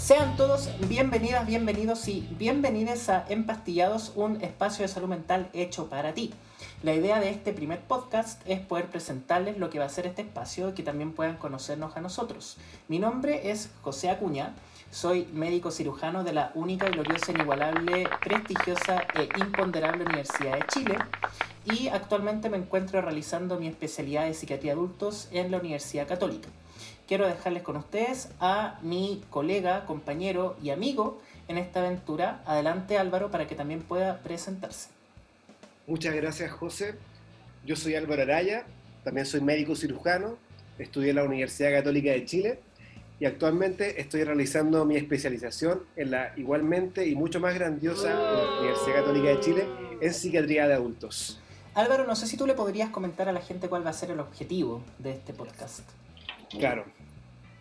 Sean todos bienvenidas, bienvenidos y bienvenidas a Empastillados, un espacio de salud mental hecho para ti. La idea de este primer podcast es poder presentarles lo que va a ser este espacio y que también puedan conocernos a nosotros. Mi nombre es José Acuña, soy médico cirujano de la única, gloriosa, inigualable, prestigiosa e imponderable Universidad de Chile y actualmente me encuentro realizando mi especialidad de psiquiatría adultos en la Universidad Católica quiero dejarles con ustedes a mi colega, compañero y amigo en esta aventura. Adelante Álvaro para que también pueda presentarse. Muchas gracias José. Yo soy Álvaro Araya, también soy médico cirujano, estudié en la Universidad Católica de Chile y actualmente estoy realizando mi especialización en la igualmente y mucho más grandiosa Universidad Católica de Chile en psiquiatría de adultos. Álvaro, no sé si tú le podrías comentar a la gente cuál va a ser el objetivo de este podcast. Claro.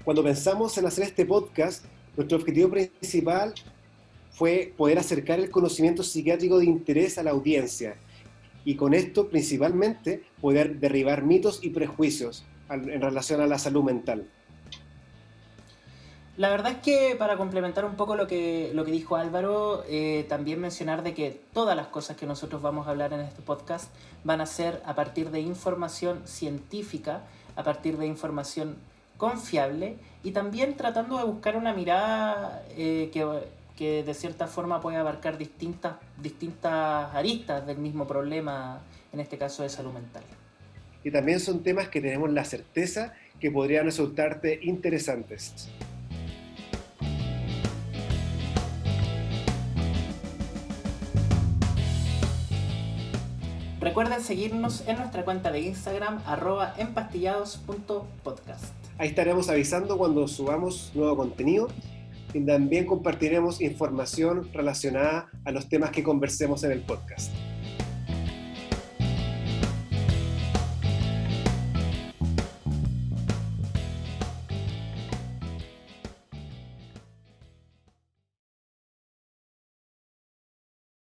Cuando pensamos en hacer este podcast, nuestro objetivo principal fue poder acercar el conocimiento psiquiátrico de interés a la audiencia y con esto principalmente poder derribar mitos y prejuicios en relación a la salud mental. La verdad es que para complementar un poco lo que, lo que dijo Álvaro, eh, también mencionar de que todas las cosas que nosotros vamos a hablar en este podcast van a ser a partir de información científica, a partir de información confiable y también tratando de buscar una mirada eh, que, de cierta forma puede abarcar distintas, distintas aristas del mismo problema, en este caso de salud mental. Y también son temas que tenemos la certeza que podrían resultarte interesantes. Recuerden seguirnos en nuestra cuenta de Instagram arroba empastillados.podcast. Ahí estaremos avisando cuando subamos nuevo contenido y también compartiremos información relacionada a los temas que conversemos en el podcast.